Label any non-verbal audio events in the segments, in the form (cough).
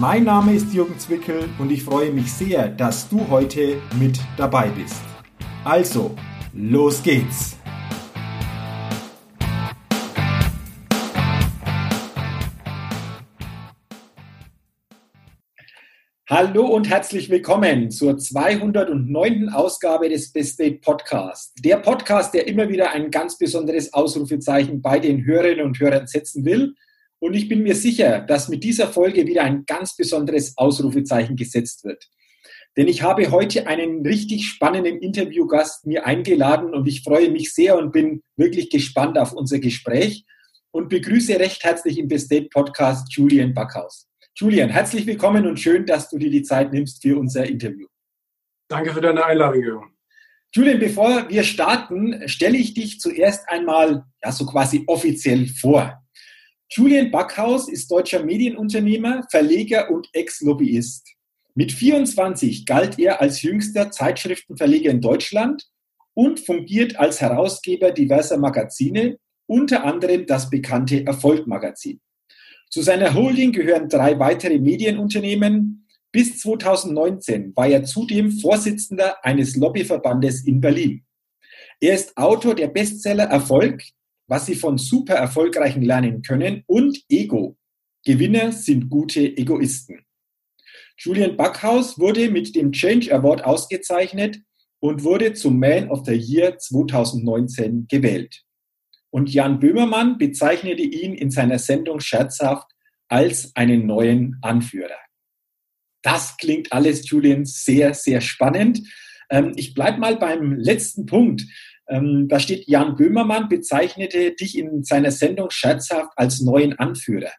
Mein Name ist Jürgen Zwickel und ich freue mich sehr, dass du heute mit dabei bist. Also, los geht's! Hallo und herzlich willkommen zur 209. Ausgabe des Best Date Podcast. Der Podcast, der immer wieder ein ganz besonderes Ausrufezeichen bei den Hörerinnen und Hörern setzen will – und ich bin mir sicher, dass mit dieser Folge wieder ein ganz besonderes Ausrufezeichen gesetzt wird. Denn ich habe heute einen richtig spannenden Interviewgast mir eingeladen und ich freue mich sehr und bin wirklich gespannt auf unser Gespräch und begrüße recht herzlich im Best Date Podcast Julian Backhaus. Julian, herzlich willkommen und schön, dass du dir die Zeit nimmst für unser Interview. Danke für deine Einladung, Jürgen. Julian, bevor wir starten, stelle ich dich zuerst einmal ja, so quasi offiziell vor. Julian Backhaus ist deutscher Medienunternehmer, Verleger und Ex-Lobbyist. Mit 24 galt er als jüngster Zeitschriftenverleger in Deutschland und fungiert als Herausgeber diverser Magazine, unter anderem das bekannte Erfolg-Magazin. Zu seiner Holding gehören drei weitere Medienunternehmen. Bis 2019 war er zudem Vorsitzender eines Lobbyverbandes in Berlin. Er ist Autor der Bestseller Erfolg, was sie von super erfolgreichen lernen können und Ego. Gewinner sind gute Egoisten. Julian Backhaus wurde mit dem Change Award ausgezeichnet und wurde zum Man of the Year 2019 gewählt. Und Jan Böhmermann bezeichnete ihn in seiner Sendung scherzhaft als einen neuen Anführer. Das klingt alles, Julian, sehr, sehr spannend. Ähm, ich bleibe mal beim letzten Punkt. Ähm, da steht, Jan Böhmermann bezeichnete dich in seiner Sendung scherzhaft als neuen Anführer.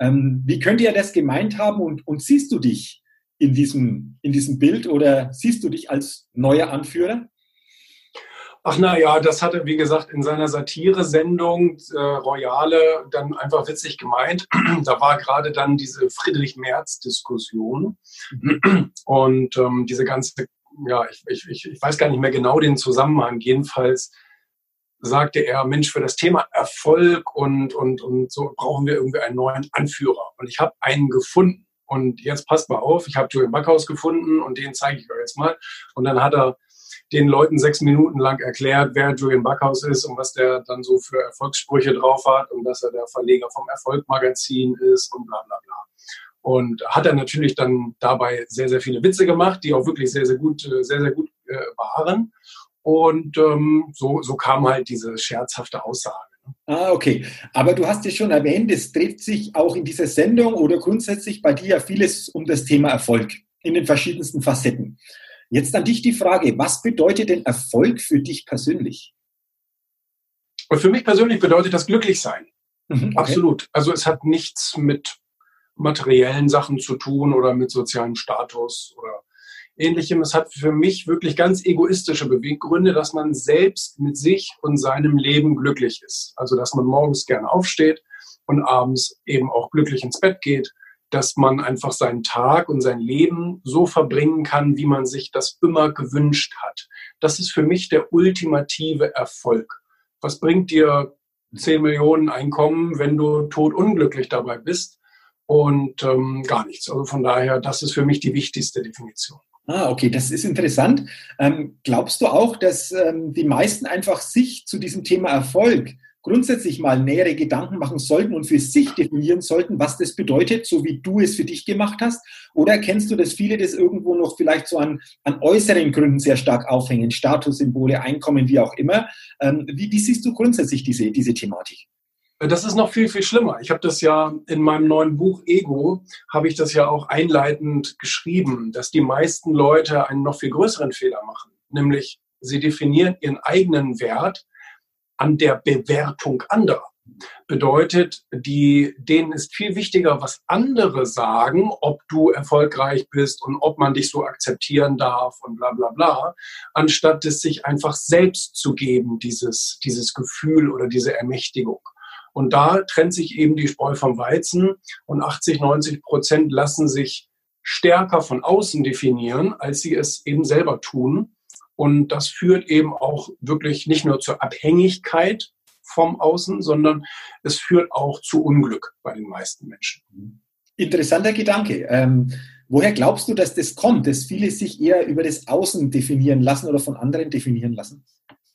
Ähm, wie könnte er das gemeint haben und, und siehst du dich in diesem, in diesem Bild oder siehst du dich als neuer Anführer? Ach na ja, das hatte, wie gesagt, in seiner Satire-Sendung äh, Royale dann einfach witzig gemeint. (clears throat) da war gerade dann diese Friedrich-Merz-Diskussion mhm. und ähm, diese ganze ja, ich, ich, ich weiß gar nicht mehr genau den Zusammenhang. Jedenfalls sagte er, Mensch, für das Thema Erfolg und, und, und so brauchen wir irgendwie einen neuen Anführer. Und ich habe einen gefunden. Und jetzt passt mal auf, ich habe Julian Backhaus gefunden und den zeige ich euch jetzt mal. Und dann hat er den Leuten sechs Minuten lang erklärt, wer Julian Backhaus ist und was der dann so für Erfolgssprüche drauf hat und dass er der Verleger vom Erfolg-Magazin ist und bla bla bla. Und hat er natürlich dann dabei sehr, sehr viele Witze gemacht, die auch wirklich sehr, sehr gut, äh, sehr, sehr gut äh, waren. Und ähm, so, so kam halt diese scherzhafte Aussage. Ne? Ah, okay. Aber du hast ja schon erwähnt, es dreht sich auch in dieser Sendung oder grundsätzlich bei dir vieles um das Thema Erfolg in den verschiedensten Facetten. Jetzt an dich die Frage, was bedeutet denn Erfolg für dich persönlich? Und für mich persönlich bedeutet das Glücklichsein. Mhm, okay. Absolut. Also es hat nichts mit materiellen Sachen zu tun oder mit sozialem Status oder ähnlichem. Es hat für mich wirklich ganz egoistische Beweggründe, dass man selbst mit sich und seinem Leben glücklich ist. Also, dass man morgens gerne aufsteht und abends eben auch glücklich ins Bett geht, dass man einfach seinen Tag und sein Leben so verbringen kann, wie man sich das immer gewünscht hat. Das ist für mich der ultimative Erfolg. Was bringt dir 10 Millionen Einkommen, wenn du totunglücklich dabei bist? Und ähm, gar nichts. Also von daher, das ist für mich die wichtigste Definition. Ah, okay, das ist interessant. Ähm, glaubst du auch, dass ähm, die meisten einfach sich zu diesem Thema Erfolg grundsätzlich mal nähere Gedanken machen sollten und für sich definieren sollten, was das bedeutet, so wie du es für dich gemacht hast? Oder erkennst du, dass viele das irgendwo noch vielleicht so an, an äußeren Gründen sehr stark aufhängen, Statussymbole, Einkommen, wie auch immer? Ähm, wie, wie siehst du grundsätzlich diese, diese Thematik? Das ist noch viel, viel schlimmer. Ich habe das ja in meinem neuen Buch Ego, habe ich das ja auch einleitend geschrieben, dass die meisten Leute einen noch viel größeren Fehler machen. Nämlich, sie definieren ihren eigenen Wert an der Bewertung anderer. Bedeutet, die, denen ist viel wichtiger, was andere sagen, ob du erfolgreich bist und ob man dich so akzeptieren darf und bla bla bla, anstatt es sich einfach selbst zu geben, dieses, dieses Gefühl oder diese Ermächtigung. Und da trennt sich eben die Spreu vom Weizen und 80, 90 Prozent lassen sich stärker von außen definieren, als sie es eben selber tun. Und das führt eben auch wirklich nicht nur zur Abhängigkeit vom Außen, sondern es führt auch zu Unglück bei den meisten Menschen. Interessanter Gedanke. Ähm, woher glaubst du, dass das kommt, dass viele sich eher über das Außen definieren lassen oder von anderen definieren lassen?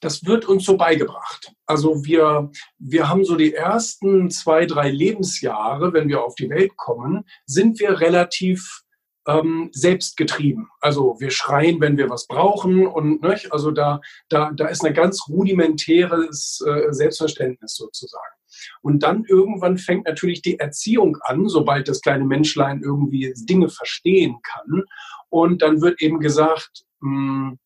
Das wird uns so beigebracht. Also wir, wir haben so die ersten zwei, drei Lebensjahre, wenn wir auf die Welt kommen, sind wir relativ ähm, selbstgetrieben. Also wir schreien, wenn wir was brauchen und nicht? also da, da, da ist ein ganz rudimentäres äh, Selbstverständnis sozusagen. Und dann irgendwann fängt natürlich die Erziehung an, sobald das kleine Menschlein irgendwie Dinge verstehen kann. Und dann wird eben gesagt, mh, hm,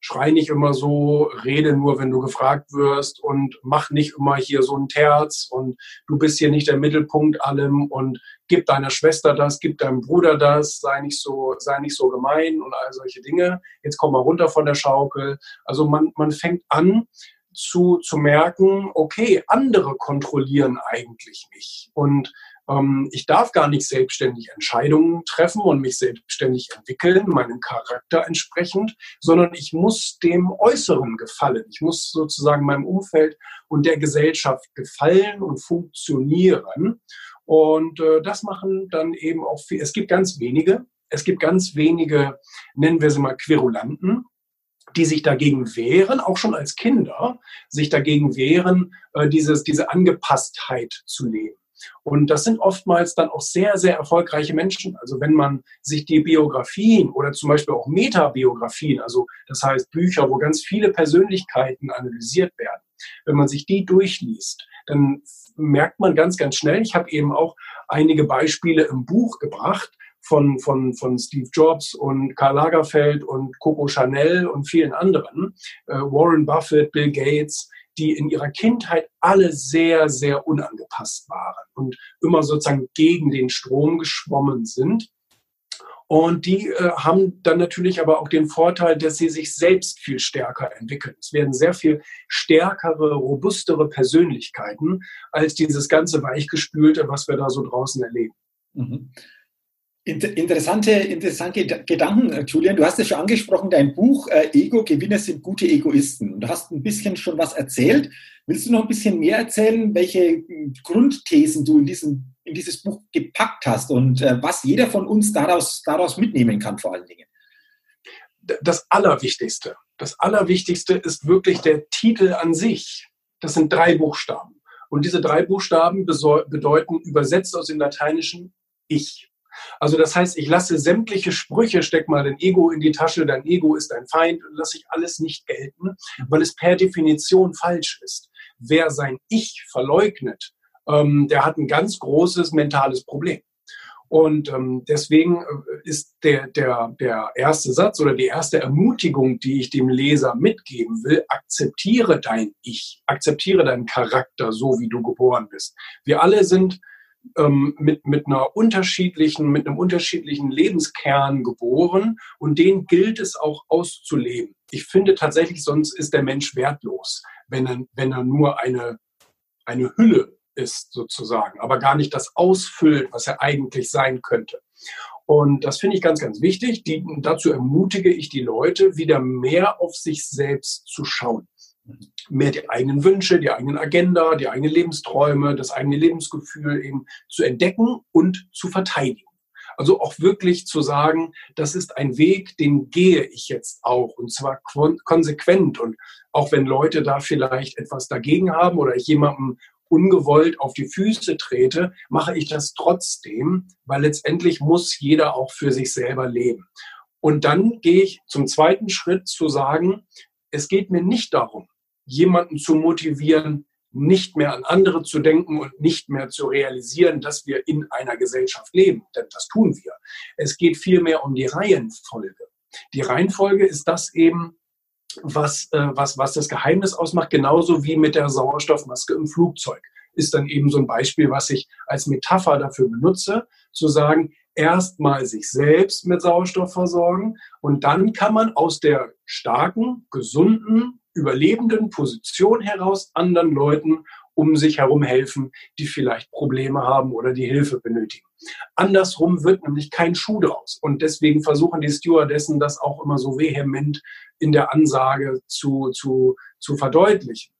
schrei nicht immer so, rede nur, wenn du gefragt wirst und mach nicht immer hier so ein Terz und du bist hier nicht der Mittelpunkt allem und gib deiner Schwester das, gib deinem Bruder das, sei nicht so, sei nicht so gemein und all solche Dinge. Jetzt komm mal runter von der Schaukel. Also man, man fängt an, zu, zu merken, okay, andere kontrollieren eigentlich mich. Und ich darf gar nicht selbstständig Entscheidungen treffen und mich selbstständig entwickeln, meinem Charakter entsprechend, sondern ich muss dem Äußeren gefallen. Ich muss sozusagen meinem Umfeld und der Gesellschaft gefallen und funktionieren. Und äh, das machen dann eben auch viel. Es gibt ganz wenige. Es gibt ganz wenige, nennen wir sie mal Querulanten, die sich dagegen wehren, auch schon als Kinder, sich dagegen wehren, äh, dieses, diese Angepasstheit zu leben. Und das sind oftmals dann auch sehr, sehr erfolgreiche Menschen. Also wenn man sich die Biografien oder zum Beispiel auch Metabiografien, also das heißt Bücher, wo ganz viele Persönlichkeiten analysiert werden, wenn man sich die durchliest, dann merkt man ganz, ganz schnell, ich habe eben auch einige Beispiele im Buch gebracht, von, von, von Steve Jobs und Karl Lagerfeld und Coco Chanel und vielen anderen, äh, Warren Buffett, Bill Gates, die in ihrer Kindheit alle sehr, sehr unangepasst waren und immer sozusagen gegen den Strom geschwommen sind. Und die äh, haben dann natürlich aber auch den Vorteil, dass sie sich selbst viel stärker entwickeln. Es werden sehr viel stärkere, robustere Persönlichkeiten als dieses ganze Weichgespülte, was wir da so draußen erleben. Mhm. Interessante, interessante Gedanken, äh, Julian. Du hast es schon angesprochen, dein Buch äh, Ego-Gewinner sind gute Egoisten. Du hast ein bisschen schon was erzählt. Willst du noch ein bisschen mehr erzählen, welche hm, Grundthesen du in, diesem, in dieses Buch gepackt hast und äh, was jeder von uns daraus, daraus mitnehmen kann, vor allen Dingen? Das Allerwichtigste, das Allerwichtigste ist wirklich der Titel an sich. Das sind drei Buchstaben. Und diese drei Buchstaben bedeuten übersetzt aus dem Lateinischen Ich. Also das heißt, ich lasse sämtliche Sprüche, steck mal dein Ego in die Tasche, dein Ego ist dein Feind, lasse ich alles nicht gelten, weil es per Definition falsch ist. Wer sein Ich verleugnet, ähm, der hat ein ganz großes mentales Problem. Und ähm, deswegen äh, ist der, der, der erste Satz oder die erste Ermutigung, die ich dem Leser mitgeben will, akzeptiere dein Ich, akzeptiere deinen Charakter so, wie du geboren bist. Wir alle sind ähm, mit, mit einer unterschiedlichen, mit einem unterschiedlichen Lebenskern geboren und den gilt es auch auszuleben. Ich finde tatsächlich, sonst ist der Mensch wertlos, wenn er, wenn er nur eine, eine Hülle ist sozusagen, aber gar nicht das ausfüllt, was er eigentlich sein könnte. Und das finde ich ganz, ganz wichtig. Die, dazu ermutige ich die Leute, wieder mehr auf sich selbst zu schauen mehr die eigenen Wünsche, die eigenen Agenda, die eigenen Lebensträume, das eigene Lebensgefühl eben zu entdecken und zu verteidigen. Also auch wirklich zu sagen, das ist ein Weg, den gehe ich jetzt auch und zwar konsequent. Und auch wenn Leute da vielleicht etwas dagegen haben oder ich jemandem ungewollt auf die Füße trete, mache ich das trotzdem, weil letztendlich muss jeder auch für sich selber leben. Und dann gehe ich zum zweiten Schritt zu sagen, es geht mir nicht darum, jemanden zu motivieren, nicht mehr an andere zu denken und nicht mehr zu realisieren, dass wir in einer Gesellschaft leben. Denn das tun wir. Es geht vielmehr um die Reihenfolge. Die Reihenfolge ist das eben, was, äh, was, was das Geheimnis ausmacht, genauso wie mit der Sauerstoffmaske im Flugzeug. ist dann eben so ein Beispiel, was ich als Metapher dafür benutze, zu sagen, erstmal sich selbst mit Sauerstoff versorgen und dann kann man aus der starken, gesunden, überlebenden Position heraus anderen Leuten um sich herum helfen, die vielleicht Probleme haben oder die Hilfe benötigen. Andersrum wird nämlich kein Schuh draus. Und deswegen versuchen die Stewardessen das auch immer so vehement in der Ansage zu, zu, zu verdeutlichen.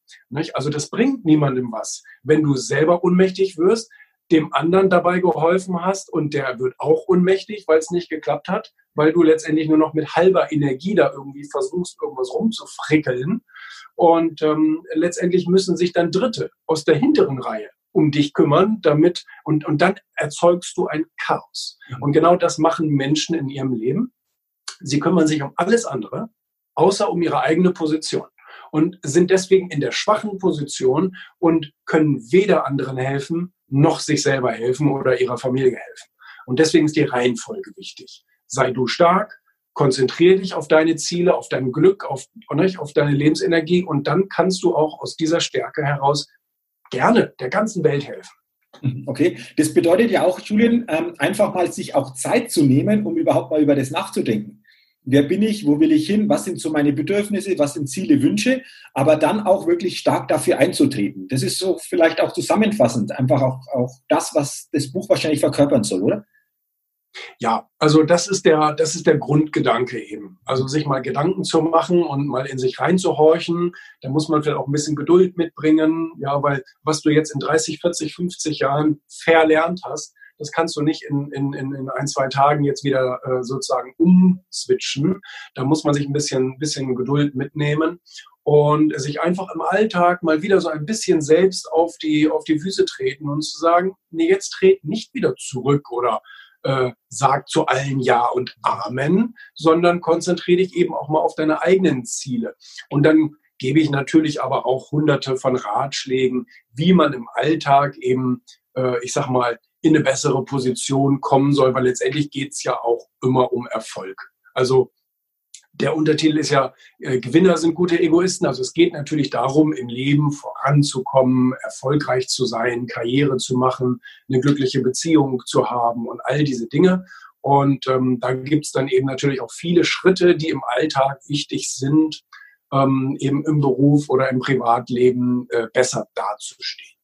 Also das bringt niemandem was. Wenn du selber ohnmächtig wirst, dem anderen dabei geholfen hast und der wird auch ohnmächtig, weil es nicht geklappt hat, weil du letztendlich nur noch mit halber Energie da irgendwie versuchst, irgendwas rumzufrickeln. Und ähm, letztendlich müssen sich dann Dritte aus der hinteren Reihe um dich kümmern, damit und, und dann erzeugst du ein Chaos. Mhm. Und genau das machen Menschen in ihrem Leben. Sie kümmern sich um alles andere, außer um ihre eigene Position und sind deswegen in der schwachen Position und können weder anderen helfen, noch sich selber helfen oder ihrer Familie helfen. Und deswegen ist die Reihenfolge wichtig. Sei du stark, konzentriere dich auf deine Ziele, auf dein Glück, auf, auf deine Lebensenergie und dann kannst du auch aus dieser Stärke heraus gerne der ganzen Welt helfen. Mhm, okay, das bedeutet ja auch, Julian, ähm, einfach mal sich auch Zeit zu nehmen, um überhaupt mal über das nachzudenken. Wer bin ich? Wo will ich hin? Was sind so meine Bedürfnisse? Was sind Ziele, Wünsche? Aber dann auch wirklich stark dafür einzutreten. Das ist so vielleicht auch zusammenfassend, einfach auch, auch das, was das Buch wahrscheinlich verkörpern soll, oder? Ja, also das ist der, das ist der Grundgedanke eben. Also sich mal Gedanken zu machen und mal in sich reinzuhorchen. Da muss man vielleicht auch ein bisschen Geduld mitbringen. Ja, weil was du jetzt in 30, 40, 50 Jahren verlernt hast, das kannst du nicht in, in, in ein, zwei Tagen jetzt wieder äh, sozusagen umswitchen. Da muss man sich ein bisschen, bisschen Geduld mitnehmen und sich einfach im Alltag mal wieder so ein bisschen selbst auf die, auf die Füße treten und zu sagen, nee, jetzt tret nicht wieder zurück oder äh, sag zu allen Ja und Amen, sondern konzentriere dich eben auch mal auf deine eigenen Ziele. Und dann gebe ich natürlich aber auch hunderte von Ratschlägen, wie man im Alltag eben, äh, ich sag mal, in eine bessere Position kommen soll, weil letztendlich geht es ja auch immer um Erfolg. Also der Untertitel ist ja, äh, Gewinner sind gute Egoisten. Also es geht natürlich darum, im Leben voranzukommen, erfolgreich zu sein, Karriere zu machen, eine glückliche Beziehung zu haben und all diese Dinge. Und ähm, da gibt es dann eben natürlich auch viele Schritte, die im Alltag wichtig sind, ähm, eben im Beruf oder im Privatleben äh, besser dazustehen.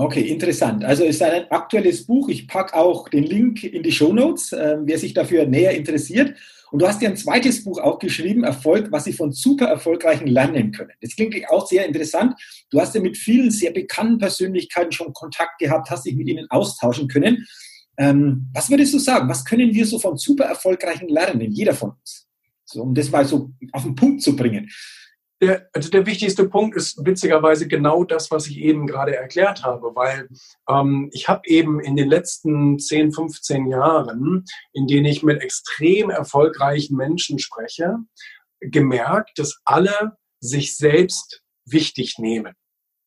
Okay, interessant. Also es ist ein aktuelles Buch. Ich packe auch den Link in die Show Notes, äh, wer sich dafür näher interessiert. Und du hast ja ein zweites Buch auch geschrieben, Erfolg, was sie von super erfolgreichen lernen können. Das klingt auch sehr interessant. Du hast ja mit vielen sehr bekannten Persönlichkeiten schon Kontakt gehabt, hast dich mit ihnen austauschen können. Ähm, was würdest du sagen? Was können wir so von super erfolgreichen lernen, jeder von uns? So, um das mal so auf den Punkt zu bringen. Der, also der wichtigste Punkt ist witzigerweise genau das, was ich eben gerade erklärt habe, weil ähm, ich habe eben in den letzten 10, 15 Jahren, in denen ich mit extrem erfolgreichen Menschen spreche, gemerkt, dass alle sich selbst wichtig nehmen.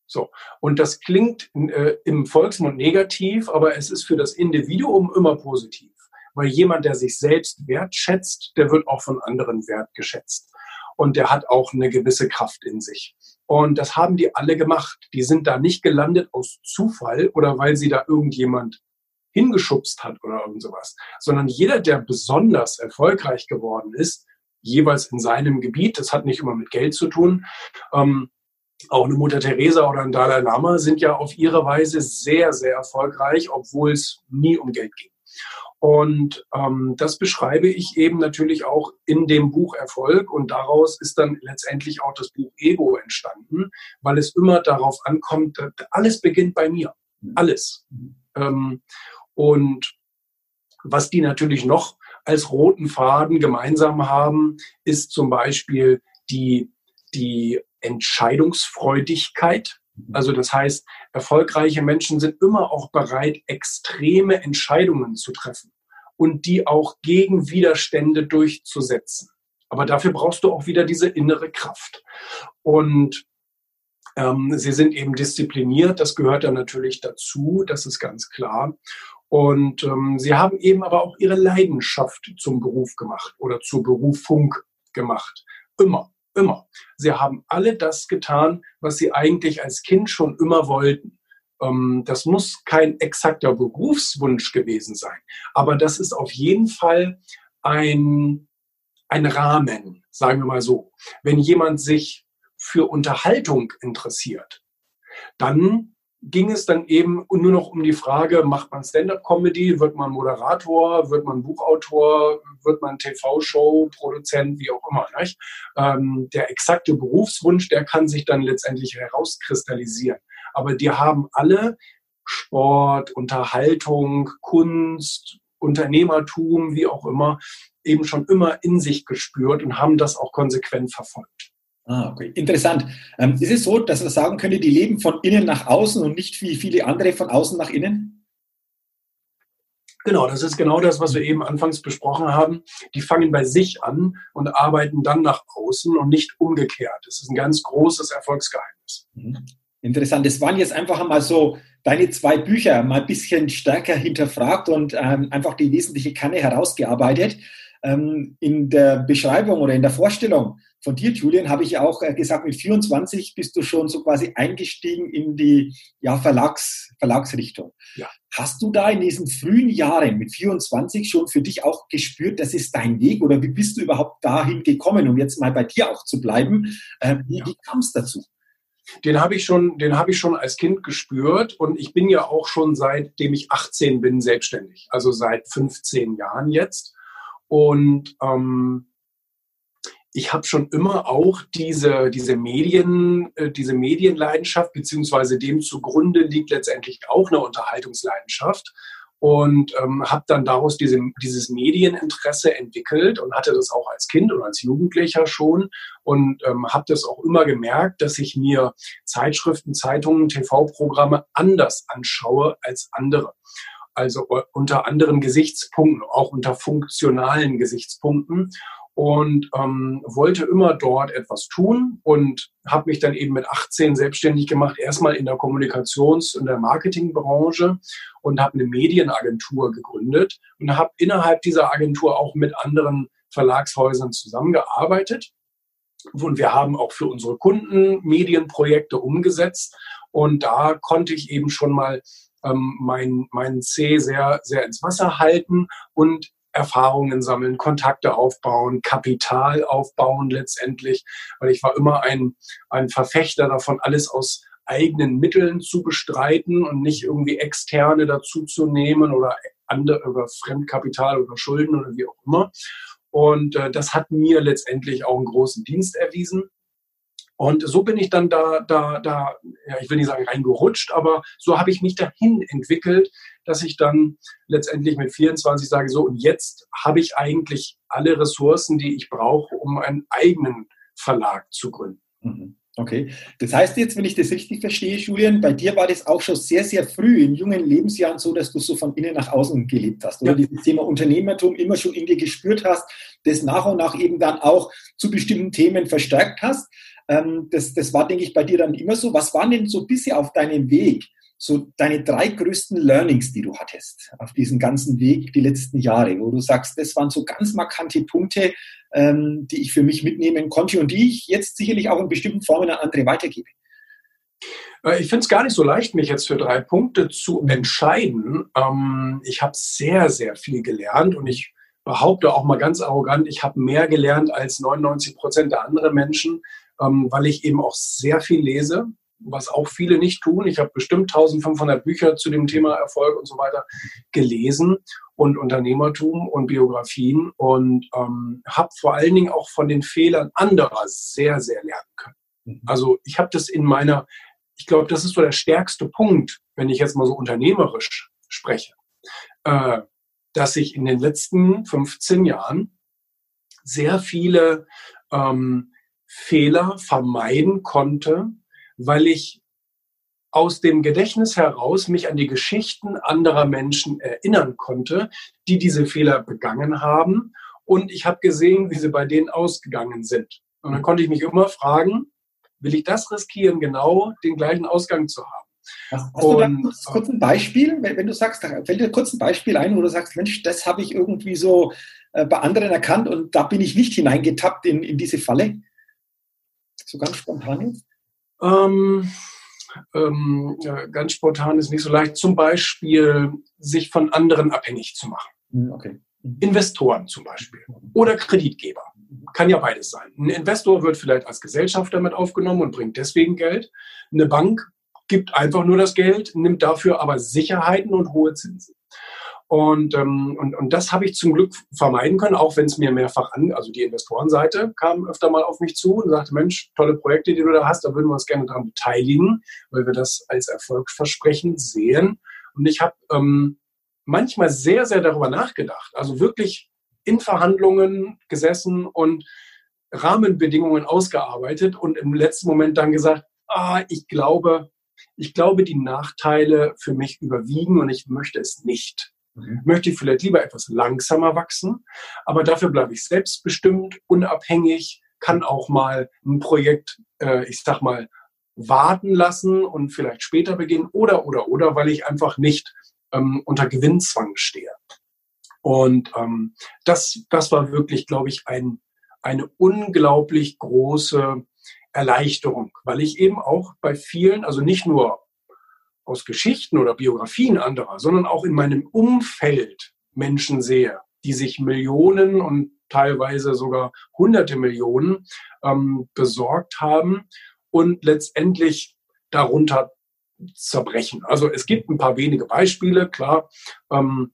So. Und das klingt äh, im Volksmund negativ, aber es ist für das Individuum immer positiv. Weil jemand, der sich selbst wertschätzt, der wird auch von anderen wertgeschätzt und der hat auch eine gewisse Kraft in sich. Und das haben die alle gemacht. Die sind da nicht gelandet aus Zufall oder weil sie da irgendjemand hingeschubst hat oder irgend sowas, sondern jeder, der besonders erfolgreich geworden ist, jeweils in seinem Gebiet, das hat nicht immer mit Geld zu tun, ähm, auch eine Mutter Teresa oder ein Dalai Lama sind ja auf ihre Weise sehr, sehr erfolgreich, obwohl es nie um Geld ging. Und ähm, das beschreibe ich eben natürlich auch in dem Buch Erfolg. Und daraus ist dann letztendlich auch das Buch Ego entstanden, weil es immer darauf ankommt, alles beginnt bei mir. Alles. Ähm, und was die natürlich noch als roten Faden gemeinsam haben, ist zum Beispiel die, die Entscheidungsfreudigkeit. Also das heißt, erfolgreiche Menschen sind immer auch bereit, extreme Entscheidungen zu treffen und die auch gegen Widerstände durchzusetzen. Aber dafür brauchst du auch wieder diese innere Kraft. Und ähm, sie sind eben diszipliniert, das gehört dann natürlich dazu, das ist ganz klar. Und ähm, sie haben eben aber auch ihre Leidenschaft zum Beruf gemacht oder zur Berufung gemacht. Immer, immer. Sie haben alle das getan, was sie eigentlich als Kind schon immer wollten. Ähm, das muss kein exakter Berufswunsch gewesen sein, aber das ist auf jeden Fall ein, ein Rahmen, sagen wir mal so. Wenn jemand sich für Unterhaltung interessiert, dann ging es dann eben nur noch um die Frage, macht man Stand-up-Comedy, wird man Moderator, wird man Buchautor, wird man TV-Show-Produzent, wie auch immer. Ähm, der exakte Berufswunsch, der kann sich dann letztendlich herauskristallisieren. Aber die haben alle Sport, Unterhaltung, Kunst, Unternehmertum, wie auch immer, eben schon immer in sich gespürt und haben das auch konsequent verfolgt. Ah, okay. Interessant. Ähm, ist es so, dass man sagen könnte, die leben von innen nach außen und nicht wie viele andere von außen nach innen? Genau, das ist genau das, was wir eben anfangs besprochen haben. Die fangen bei sich an und arbeiten dann nach außen und nicht umgekehrt. Das ist ein ganz großes Erfolgsgeheimnis. Mhm. Interessant. Das waren jetzt einfach einmal so deine zwei Bücher mal ein bisschen stärker hinterfragt und ähm, einfach die wesentliche Kanne herausgearbeitet. Ähm, in der Beschreibung oder in der Vorstellung von dir, Julian, habe ich auch äh, gesagt, mit 24 bist du schon so quasi eingestiegen in die ja, Verlags, Verlagsrichtung. Ja. Hast du da in diesen frühen Jahren mit 24 schon für dich auch gespürt, das ist dein Weg oder wie bist du überhaupt dahin gekommen, um jetzt mal bei dir auch zu bleiben? Äh, wie, ja. wie kam es dazu? Den habe ich schon, den habe ich schon als Kind gespürt und ich bin ja auch schon seitdem ich 18 bin selbstständig, also seit 15 Jahren jetzt. Und ähm, ich habe schon immer auch diese, diese Medien, äh, diese Medienleidenschaft, beziehungsweise dem zugrunde liegt letztendlich auch eine Unterhaltungsleidenschaft und ähm, habe dann daraus diese, dieses Medieninteresse entwickelt und hatte das auch als Kind und als Jugendlicher schon und ähm, habe das auch immer gemerkt, dass ich mir Zeitschriften, Zeitungen, TV-Programme anders anschaue als andere. Also äh, unter anderen Gesichtspunkten, auch unter funktionalen Gesichtspunkten und ähm, wollte immer dort etwas tun und habe mich dann eben mit 18 selbstständig gemacht, erstmal in der Kommunikations- und der Marketingbranche und habe eine Medienagentur gegründet und habe innerhalb dieser Agentur auch mit anderen Verlagshäusern zusammengearbeitet. Und wir haben auch für unsere Kunden Medienprojekte umgesetzt. Und da konnte ich eben schon mal ähm, mein, mein C sehr, sehr ins Wasser halten und Erfahrungen sammeln, Kontakte aufbauen, Kapital aufbauen letztendlich, weil ich war immer ein, ein Verfechter davon, alles aus eigenen Mitteln zu bestreiten und nicht irgendwie externe dazu zu nehmen oder andere über Fremdkapital oder Schulden oder wie auch immer. Und äh, das hat mir letztendlich auch einen großen Dienst erwiesen. Und so bin ich dann da, da, da, ja, ich will nicht sagen reingerutscht, aber so habe ich mich dahin entwickelt, dass ich dann letztendlich mit 24 sage, so, und jetzt habe ich eigentlich alle Ressourcen, die ich brauche, um einen eigenen Verlag zu gründen. Mhm. Okay. Das heißt jetzt, wenn ich das richtig verstehe, Julian, bei dir war das auch schon sehr, sehr früh in jungen Lebensjahren so, dass du so von innen nach außen gelebt hast. Oder ja. dieses Thema Unternehmertum immer schon in dir gespürt hast, das nach und nach eben dann auch zu bestimmten Themen verstärkt hast. Ähm, das, das war, denke ich, bei dir dann immer so. Was waren denn so bisher auf deinem Weg so deine drei größten Learnings, die du hattest auf diesem ganzen Weg die letzten Jahre, wo du sagst, das waren so ganz markante Punkte, ähm, die ich für mich mitnehmen konnte und die ich jetzt sicherlich auch in bestimmten Formen an andere weitergebe? Äh, ich finde es gar nicht so leicht, mich jetzt für drei Punkte zu entscheiden. Ähm, ich habe sehr, sehr viel gelernt und ich behaupte auch mal ganz arrogant, ich habe mehr gelernt als 99 Prozent der anderen Menschen ähm, weil ich eben auch sehr viel lese, was auch viele nicht tun. Ich habe bestimmt 1500 Bücher zu dem Thema Erfolg und so weiter gelesen und Unternehmertum und Biografien und ähm, habe vor allen Dingen auch von den Fehlern anderer sehr, sehr lernen können. Mhm. Also ich habe das in meiner, ich glaube, das ist so der stärkste Punkt, wenn ich jetzt mal so unternehmerisch spreche, äh, dass ich in den letzten 15 Jahren sehr viele ähm, Fehler vermeiden konnte, weil ich aus dem Gedächtnis heraus mich an die Geschichten anderer Menschen erinnern konnte, die diese Fehler begangen haben. Und ich habe gesehen, wie sie bei denen ausgegangen sind. Und dann konnte ich mich immer fragen, will ich das riskieren, genau den gleichen Ausgang zu haben? Hast, und, du da kurz, kurz, ein Beispiel, wenn, wenn, du sagst, fällt dir kurz ein Beispiel ein, wo du sagst, Mensch, das habe ich irgendwie so äh, bei anderen erkannt und da bin ich nicht hineingetappt in, in diese Falle? So ganz spontan Ähm, ähm, ganz spontan ist nicht so leicht, zum Beispiel sich von anderen abhängig zu machen. Hm, okay. Investoren zum Beispiel oder Kreditgeber. Kann ja beides sein. Ein Investor wird vielleicht als Gesellschafter mit aufgenommen und bringt deswegen Geld. Eine Bank gibt einfach nur das Geld, nimmt dafür aber Sicherheiten und hohe Zinsen. Und, ähm, und, und das habe ich zum Glück vermeiden können, auch wenn es mir mehrfach an, also die Investorenseite kam öfter mal auf mich zu und sagte, Mensch, tolle Projekte, die du da hast, da würden wir uns gerne daran beteiligen, weil wir das als erfolgsversprechend sehen. Und ich habe ähm, manchmal sehr, sehr darüber nachgedacht, also wirklich in Verhandlungen gesessen und Rahmenbedingungen ausgearbeitet und im letzten Moment dann gesagt, ah, ich glaube, ich glaube, die Nachteile für mich überwiegen und ich möchte es nicht. Mhm. Möchte ich vielleicht lieber etwas langsamer wachsen, aber dafür bleibe ich selbstbestimmt, unabhängig, kann auch mal ein Projekt, äh, ich sag mal, warten lassen und vielleicht später beginnen oder, oder, oder, weil ich einfach nicht ähm, unter Gewinnzwang stehe. Und ähm, das, das war wirklich, glaube ich, ein, eine unglaublich große Erleichterung, weil ich eben auch bei vielen, also nicht nur aus Geschichten oder Biografien anderer, sondern auch in meinem Umfeld Menschen sehe, die sich Millionen und teilweise sogar hunderte Millionen ähm, besorgt haben und letztendlich darunter zerbrechen. Also es gibt ein paar wenige Beispiele, klar, ähm,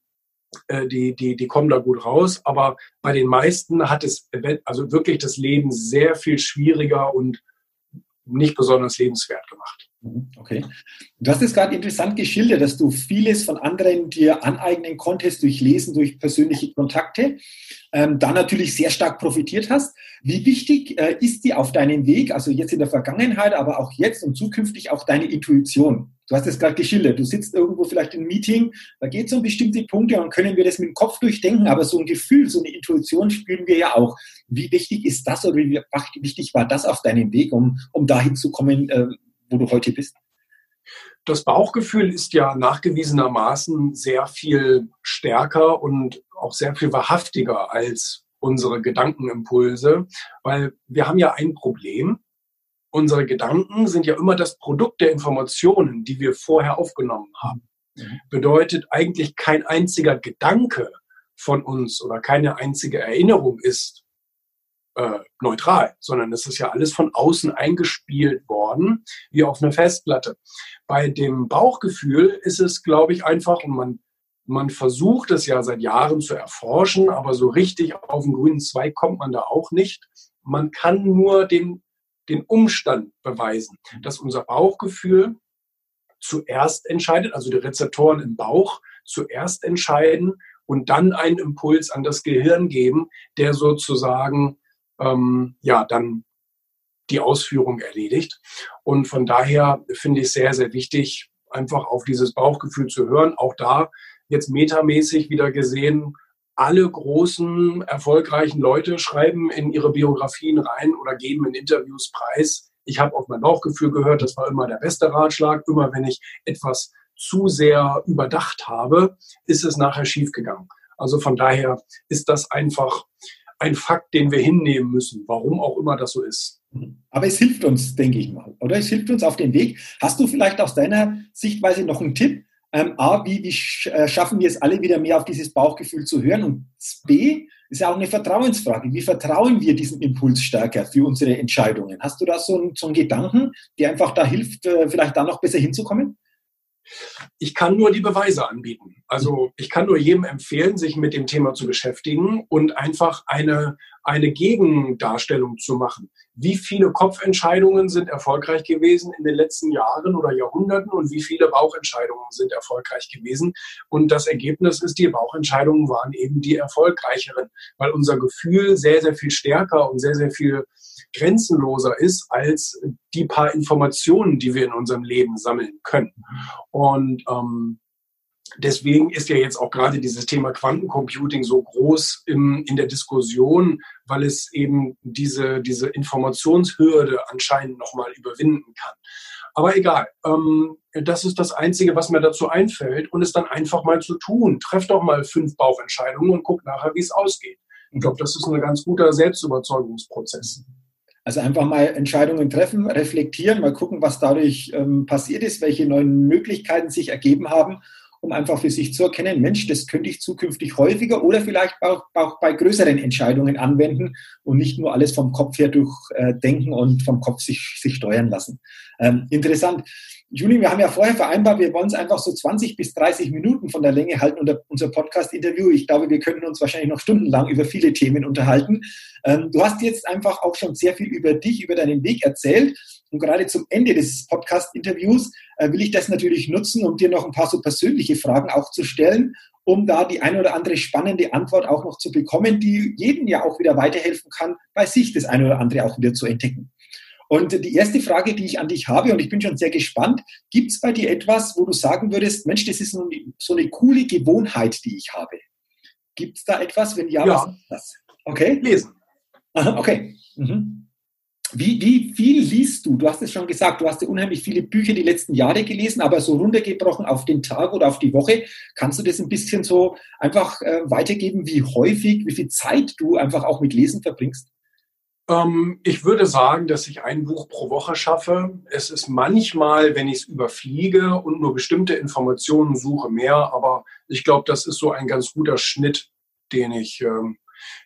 äh, die, die, die kommen da gut raus, aber bei den meisten hat es also wirklich das Leben sehr viel schwieriger und nicht besonders lebenswert gemacht. Mhm, okay. Du hast es gerade interessant geschildert, dass du vieles von anderen dir aneignen konntest durch Lesen, durch persönliche Kontakte, ähm, da natürlich sehr stark profitiert hast. Wie wichtig äh, ist dir auf deinem Weg, also jetzt in der Vergangenheit, aber auch jetzt und zukünftig auch deine Intuition? Du hast es gerade geschildert. Du sitzt irgendwo vielleicht im Meeting, da geht es um bestimmte Punkte und können wir das mit dem Kopf durchdenken, aber so ein Gefühl, so eine Intuition spüren wir ja auch. Wie wichtig ist das oder wie wichtig war das auf deinem Weg, um, um dahin zu kommen, äh, wo du heute bist? Das Bauchgefühl ist ja nachgewiesenermaßen sehr viel stärker und auch sehr viel wahrhaftiger als unsere Gedankenimpulse, weil wir haben ja ein Problem unsere Gedanken sind ja immer das Produkt der Informationen, die wir vorher aufgenommen haben. Mhm. Bedeutet eigentlich kein einziger Gedanke von uns oder keine einzige Erinnerung ist äh, neutral, sondern es ist ja alles von außen eingespielt worden, wie auf eine Festplatte. Bei dem Bauchgefühl ist es, glaube ich, einfach, und man, man versucht es ja seit Jahren zu erforschen, aber so richtig auf den grünen Zweig kommt man da auch nicht. Man kann nur den den Umstand beweisen, dass unser Bauchgefühl zuerst entscheidet, also die Rezeptoren im Bauch zuerst entscheiden und dann einen Impuls an das Gehirn geben, der sozusagen ähm, ja dann die Ausführung erledigt. Und von daher finde ich es sehr, sehr wichtig, einfach auf dieses Bauchgefühl zu hören. Auch da jetzt metamäßig wieder gesehen, alle großen, erfolgreichen Leute schreiben in ihre Biografien rein oder geben in Interviews preis. Ich habe auf mein Bauchgefühl gehört, das war immer der beste Ratschlag. Immer wenn ich etwas zu sehr überdacht habe, ist es nachher schiefgegangen. Also von daher ist das einfach ein Fakt, den wir hinnehmen müssen, warum auch immer das so ist. Aber es hilft uns, denke ich mal, oder? Es hilft uns auf den Weg. Hast du vielleicht aus deiner Sichtweise noch einen Tipp, ähm, A, wie, wie äh, schaffen wir es alle wieder mehr auf dieses Bauchgefühl zu hören? Und B, ist ja auch eine Vertrauensfrage. Wie vertrauen wir diesem Impuls stärker für unsere Entscheidungen? Hast du da so einen, so einen Gedanken, der einfach da hilft, äh, vielleicht da noch besser hinzukommen? Ich kann nur die Beweise anbieten. Also ich kann nur jedem empfehlen, sich mit dem Thema zu beschäftigen und einfach eine, eine Gegendarstellung zu machen. Wie viele Kopfentscheidungen sind erfolgreich gewesen in den letzten Jahren oder Jahrhunderten und wie viele Bauchentscheidungen sind erfolgreich gewesen? Und das Ergebnis ist, die Bauchentscheidungen waren eben die erfolgreicheren, weil unser Gefühl sehr, sehr viel stärker und sehr, sehr viel grenzenloser ist als die paar Informationen, die wir in unserem Leben sammeln können. Und ähm, deswegen ist ja jetzt auch gerade dieses Thema Quantencomputing so groß im, in der Diskussion, weil es eben diese, diese Informationshürde anscheinend nochmal überwinden kann. Aber egal, ähm, das ist das Einzige, was mir dazu einfällt und es dann einfach mal zu tun. Treff doch mal fünf Bauchentscheidungen und guck nachher, wie es ausgeht. Ich glaube, das ist ein ganz guter Selbstüberzeugungsprozess. Also einfach mal Entscheidungen treffen, reflektieren, mal gucken, was dadurch ähm, passiert ist, welche neuen Möglichkeiten sich ergeben haben, um einfach für sich zu erkennen, Mensch, das könnte ich zukünftig häufiger oder vielleicht auch, auch bei größeren Entscheidungen anwenden und nicht nur alles vom Kopf her durchdenken äh, und vom Kopf sich, sich steuern lassen. Ähm, interessant. Juli, wir haben ja vorher vereinbart, wir wollen es einfach so 20 bis 30 Minuten von der Länge halten unter unser Podcast-Interview. Ich glaube, wir könnten uns wahrscheinlich noch stundenlang über viele Themen unterhalten. Ähm, du hast jetzt einfach auch schon sehr viel über dich, über deinen Weg erzählt. Und gerade zum Ende des Podcast-Interviews äh, will ich das natürlich nutzen, um dir noch ein paar so persönliche Fragen auch zu stellen, um da die eine oder andere spannende Antwort auch noch zu bekommen, die jedem ja auch wieder weiterhelfen kann, bei sich das eine oder andere auch wieder zu entdecken. Und die erste Frage, die ich an dich habe, und ich bin schon sehr gespannt, gibt es bei dir etwas, wo du sagen würdest, Mensch, das ist so eine coole Gewohnheit, die ich habe? Gibt es da etwas? Wenn ja, ja. was ist das? Okay. Lesen. Aha, okay. Mhm. Wie, wie viel liest du? Du hast es schon gesagt, du hast ja unheimlich viele Bücher die letzten Jahre gelesen, aber so runtergebrochen auf den Tag oder auf die Woche, kannst du das ein bisschen so einfach äh, weitergeben, wie häufig, wie viel Zeit du einfach auch mit Lesen verbringst? Ähm, ich würde sagen, dass ich ein Buch pro Woche schaffe. Es ist manchmal, wenn ich es überfliege und nur bestimmte Informationen suche, mehr. Aber ich glaube, das ist so ein ganz guter Schnitt, den ich, ähm,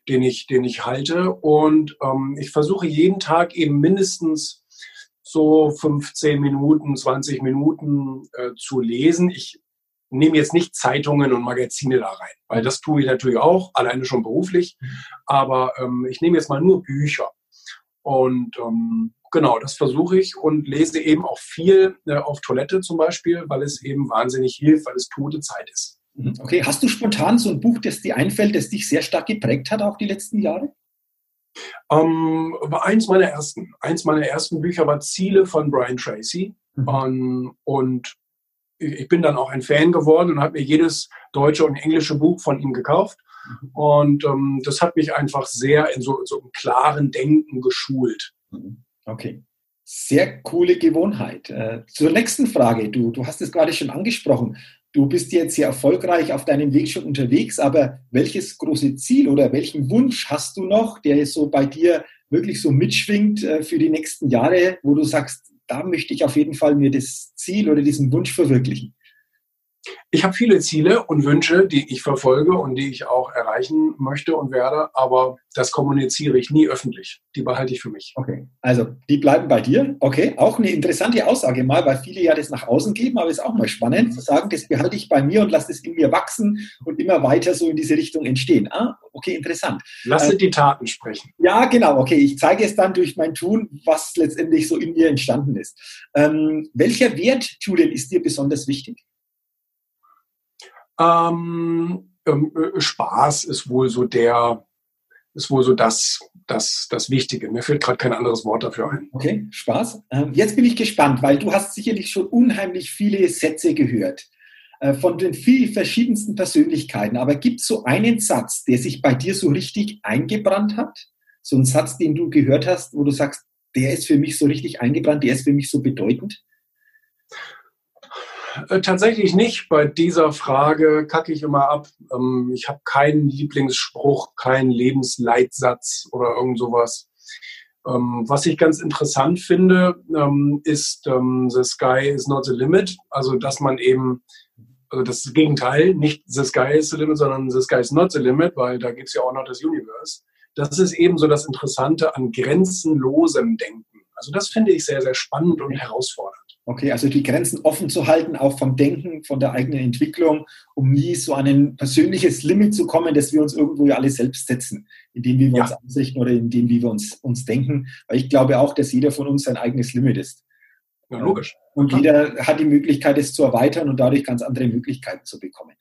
den ich, den ich halte. Und ähm, ich versuche jeden Tag eben mindestens so 15 Minuten, 20 Minuten äh, zu lesen. Ich nehme jetzt nicht Zeitungen und Magazine da rein, weil das tue ich natürlich auch, alleine schon beruflich. Aber ähm, ich nehme jetzt mal nur Bücher. Und ähm, genau, das versuche ich und lese eben auch viel äh, auf Toilette zum Beispiel, weil es eben wahnsinnig hilft, weil es tote Zeit ist. Mhm. Okay, hast du spontan so ein Buch, das dir einfällt, das dich sehr stark geprägt hat, auch die letzten Jahre? Ähm, war eins meiner ersten. Eins meiner ersten Bücher war Ziele von Brian Tracy. Mhm. Ähm, und ich bin dann auch ein Fan geworden und habe mir jedes deutsche und englische Buch von ihm gekauft. Mhm. Und ähm, das hat mich einfach sehr in so, so einem klaren Denken geschult. Mhm. Okay. Sehr coole Gewohnheit. Äh, zur nächsten Frage. Du, du hast es gerade schon angesprochen. Du bist jetzt sehr erfolgreich auf deinem Weg schon unterwegs, aber welches große Ziel oder welchen Wunsch hast du noch, der so bei dir wirklich so mitschwingt äh, für die nächsten Jahre, wo du sagst, da möchte ich auf jeden Fall mir das Ziel oder diesen Wunsch verwirklichen? Ich habe viele Ziele und Wünsche, die ich verfolge und die ich auch erreichen möchte und werde, aber das kommuniziere ich nie öffentlich. Die behalte ich für mich. Okay, also die bleiben bei dir. Okay, auch eine interessante Aussage mal, weil viele ja das nach außen geben, aber es ist auch mal spannend zu sagen, das behalte ich bei mir und lasse es in mir wachsen und immer weiter so in diese Richtung entstehen. Ah, okay, interessant. Lasse äh, die Taten sprechen. Ja, genau, okay. Ich zeige es dann durch mein Tun, was letztendlich so in mir entstanden ist. Ähm, welcher Wert, Julian, ist dir besonders wichtig? Ähm, ähm, äh, Spaß ist wohl so der, ist wohl so das, das, das Wichtige. Mir fällt gerade kein anderes Wort dafür ein. Okay, Spaß. Ähm, jetzt bin ich gespannt, weil du hast sicherlich schon unheimlich viele Sätze gehört äh, von den vielen verschiedensten Persönlichkeiten. Aber gibt es so einen Satz, der sich bei dir so richtig eingebrannt hat? So ein Satz, den du gehört hast, wo du sagst, der ist für mich so richtig eingebrannt, der ist für mich so bedeutend? Äh, tatsächlich nicht. Bei dieser Frage kacke ich immer ab. Ähm, ich habe keinen Lieblingsspruch, keinen Lebensleitsatz oder irgend sowas. Ähm, was ich ganz interessant finde, ähm, ist The Sky is not the limit. Also, dass man eben, also das Gegenteil, nicht The Sky is the limit, sondern The Sky is not the limit, weil da gibt es ja auch noch das Universe. Das ist eben so das Interessante an grenzenlosem Denken. Also das finde ich sehr, sehr spannend und herausfordernd. Okay, also die Grenzen offen zu halten, auch vom Denken, von der eigenen Entwicklung, um nie so an ein persönliches Limit zu kommen, das wir uns irgendwo ja alle selbst setzen, indem wir ja. uns ausrichten oder indem wir uns, uns denken. Weil ich glaube auch, dass jeder von uns sein eigenes Limit ist. Ja, logisch. Und jeder hat die Möglichkeit, es zu erweitern und dadurch ganz andere Möglichkeiten zu bekommen.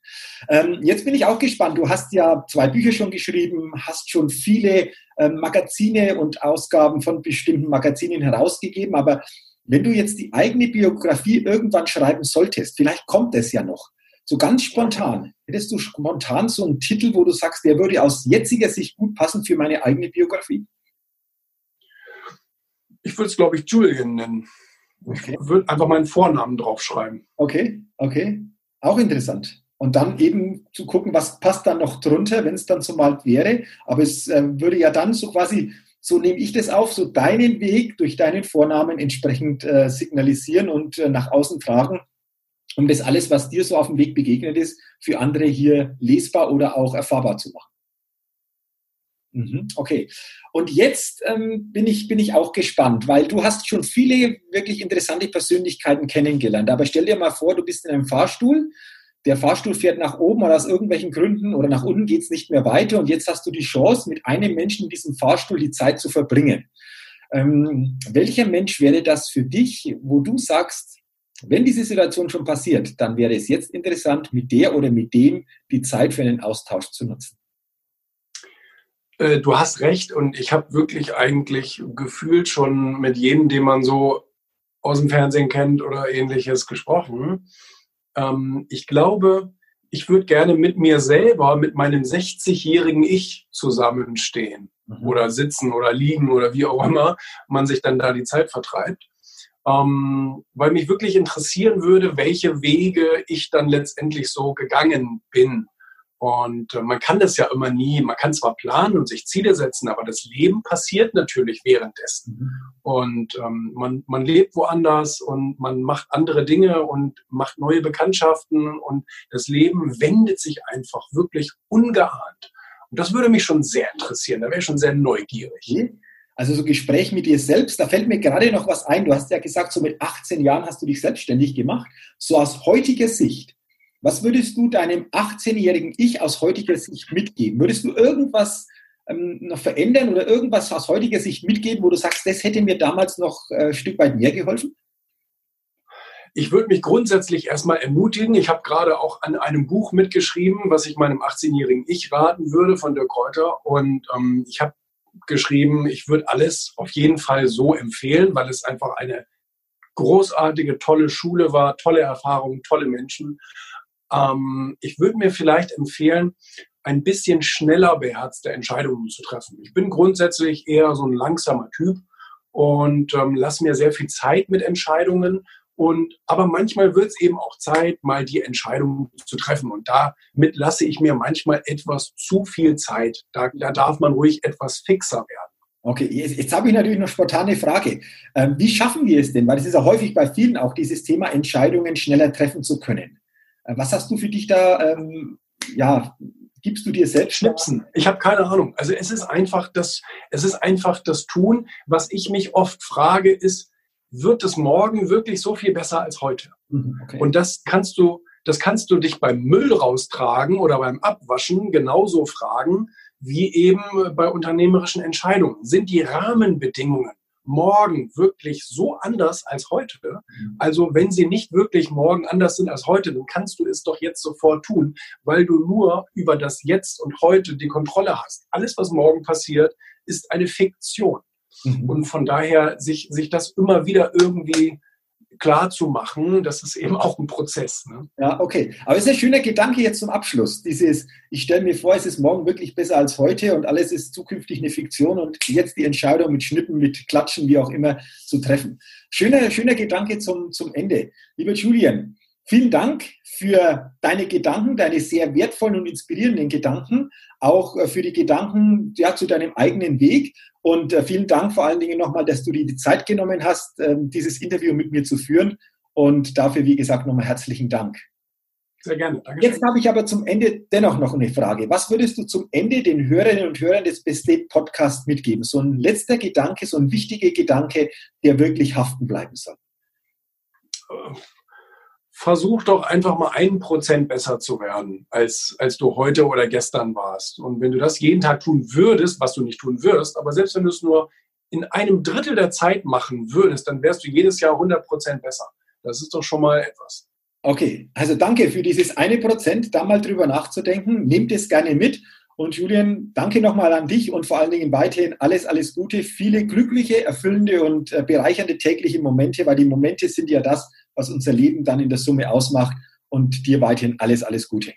Ähm, jetzt bin ich auch gespannt. Du hast ja zwei Bücher schon geschrieben, hast schon viele ähm, Magazine und Ausgaben von bestimmten Magazinen herausgegeben, aber wenn du jetzt die eigene Biografie irgendwann schreiben solltest, vielleicht kommt es ja noch, so ganz spontan, hättest du spontan so einen Titel, wo du sagst, der würde aus jetziger Sicht gut passen für meine eigene Biografie? Ich würde es, glaube ich, Julian nennen. Okay. Ich würde einfach meinen Vornamen draufschreiben. Okay, okay. Auch interessant. Und dann eben zu gucken, was passt dann noch drunter, wenn es dann so mal wäre. Aber es äh, würde ja dann so quasi so nehme ich das auf, so deinen Weg durch deinen Vornamen entsprechend äh, signalisieren und äh, nach außen tragen, um das alles, was dir so auf dem Weg begegnet ist, für andere hier lesbar oder auch erfahrbar zu machen. Mhm, okay. Und jetzt ähm, bin, ich, bin ich auch gespannt, weil du hast schon viele wirklich interessante Persönlichkeiten kennengelernt. Aber stell dir mal vor, du bist in einem Fahrstuhl, der Fahrstuhl fährt nach oben oder aus irgendwelchen Gründen oder nach unten geht es nicht mehr weiter und jetzt hast du die Chance, mit einem Menschen in diesem Fahrstuhl die Zeit zu verbringen. Ähm, welcher Mensch wäre das für dich, wo du sagst, wenn diese Situation schon passiert, dann wäre es jetzt interessant, mit der oder mit dem die Zeit für einen Austausch zu nutzen? Äh, du hast recht und ich habe wirklich eigentlich gefühlt schon mit jedem, den man so aus dem Fernsehen kennt oder ähnliches gesprochen. Ähm, ich glaube, ich würde gerne mit mir selber, mit meinem 60-jährigen Ich zusammenstehen mhm. oder sitzen oder liegen oder wie auch immer man sich dann da die Zeit vertreibt. Ähm, weil mich wirklich interessieren würde, welche Wege ich dann letztendlich so gegangen bin und äh, man kann das ja immer nie, man kann zwar planen und sich Ziele setzen, aber das Leben passiert natürlich währenddessen. Mhm. Und ähm, man, man lebt woanders und man macht andere Dinge und macht neue Bekanntschaften und das Leben wendet sich einfach wirklich ungeahnt. Und das würde mich schon sehr interessieren, da wäre ich schon sehr neugierig. Also so Gespräch mit dir selbst, da fällt mir gerade noch was ein. Du hast ja gesagt, so mit 18 Jahren hast du dich selbstständig gemacht. So aus heutiger Sicht, was würdest du deinem 18-jährigen Ich aus heutiger Sicht mitgeben? Würdest du irgendwas ähm, noch verändern oder irgendwas aus heutiger Sicht mitgeben, wo du sagst, das hätte mir damals noch äh, ein Stück weit mehr geholfen? Ich würde mich grundsätzlich erstmal ermutigen. Ich habe gerade auch an einem Buch mitgeschrieben, was ich meinem 18-jährigen Ich raten würde von Dirk Kräuter. Und ähm, ich habe geschrieben, ich würde alles auf jeden Fall so empfehlen, weil es einfach eine großartige, tolle Schule war, tolle Erfahrungen, tolle Menschen. Ähm, ich würde mir vielleicht empfehlen, ein bisschen schneller beherzte Entscheidungen zu treffen. Ich bin grundsätzlich eher so ein langsamer Typ und ähm, lasse mir sehr viel Zeit mit Entscheidungen. Und aber manchmal wird es eben auch Zeit, mal die Entscheidungen zu treffen. Und damit lasse ich mir manchmal etwas zu viel Zeit. Da, da darf man ruhig etwas fixer werden. Okay, jetzt, jetzt habe ich natürlich noch spontane Frage. Ähm, wie schaffen wir es denn? Weil es ist ja häufig bei vielen auch dieses Thema, Entscheidungen schneller treffen zu können. Äh, was hast du für dich da, ähm, ja, gibst du dir selbst Schnipsen? Ich habe keine Ahnung. Also es ist einfach das, es ist einfach das Tun. Was ich mich oft frage, ist, wird es morgen wirklich so viel besser als heute? Mhm, okay. Und das kannst du, das kannst du dich beim Müll raustragen oder beim Abwaschen genauso fragen, wie eben bei unternehmerischen Entscheidungen. Sind die Rahmenbedingungen morgen wirklich so anders als heute? Mhm. Also wenn sie nicht wirklich morgen anders sind als heute, dann kannst du es doch jetzt sofort tun, weil du nur über das Jetzt und heute die Kontrolle hast. Alles, was morgen passiert, ist eine Fiktion. Mhm. Und von daher sich, sich das immer wieder irgendwie klar zu machen, das ist eben auch ein Prozess. Ne? Ja, okay. Aber es ist ein schöner Gedanke jetzt zum Abschluss. Dieses, ich stelle mir vor, es ist morgen wirklich besser als heute und alles ist zukünftig eine Fiktion und jetzt die Entscheidung mit Schnippen, mit Klatschen, wie auch immer, zu treffen. Schöner, schöner Gedanke zum, zum Ende. Lieber Julian, vielen Dank für deine Gedanken, deine sehr wertvollen und inspirierenden Gedanken, auch äh, für die Gedanken ja, zu deinem eigenen Weg und äh, vielen Dank vor allen Dingen nochmal, dass du dir die Zeit genommen hast, äh, dieses Interview mit mir zu führen. Und dafür, wie gesagt, nochmal herzlichen Dank. Sehr gerne. Dankeschön. Jetzt habe ich aber zum Ende dennoch noch eine Frage. Was würdest du zum Ende den Hörerinnen und Hörern des Bestate Podcasts mitgeben? So ein letzter Gedanke, so ein wichtiger Gedanke, der wirklich haften bleiben soll. Versuch doch einfach mal ein Prozent besser zu werden, als, als du heute oder gestern warst. Und wenn du das jeden Tag tun würdest, was du nicht tun wirst, aber selbst wenn du es nur in einem Drittel der Zeit machen würdest, dann wärst du jedes Jahr 100 Prozent besser. Das ist doch schon mal etwas. Okay, also danke für dieses eine Prozent, da mal drüber nachzudenken. Nehmt es gerne mit. Und Julian, danke nochmal an dich und vor allen Dingen weiterhin alles, alles Gute, viele glückliche, erfüllende und äh, bereichernde tägliche Momente, weil die Momente sind ja das, was unser Leben dann in der Summe ausmacht. Und dir weiterhin alles, alles Gute.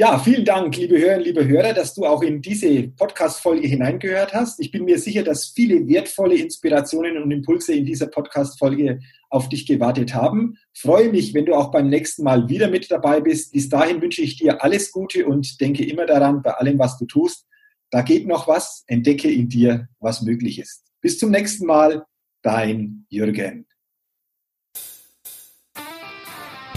Ja, vielen Dank, liebe Hörerinnen, liebe Hörer, dass du auch in diese Podcast-Folge hineingehört hast. Ich bin mir sicher, dass viele wertvolle Inspirationen und Impulse in dieser Podcast-Folge auf dich gewartet haben. Freue mich, wenn du auch beim nächsten Mal wieder mit dabei bist. Bis dahin wünsche ich dir alles Gute und denke immer daran, bei allem, was du tust, da geht noch was, entdecke in dir, was möglich ist. Bis zum nächsten Mal, dein Jürgen.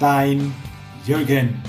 dein Jürgen.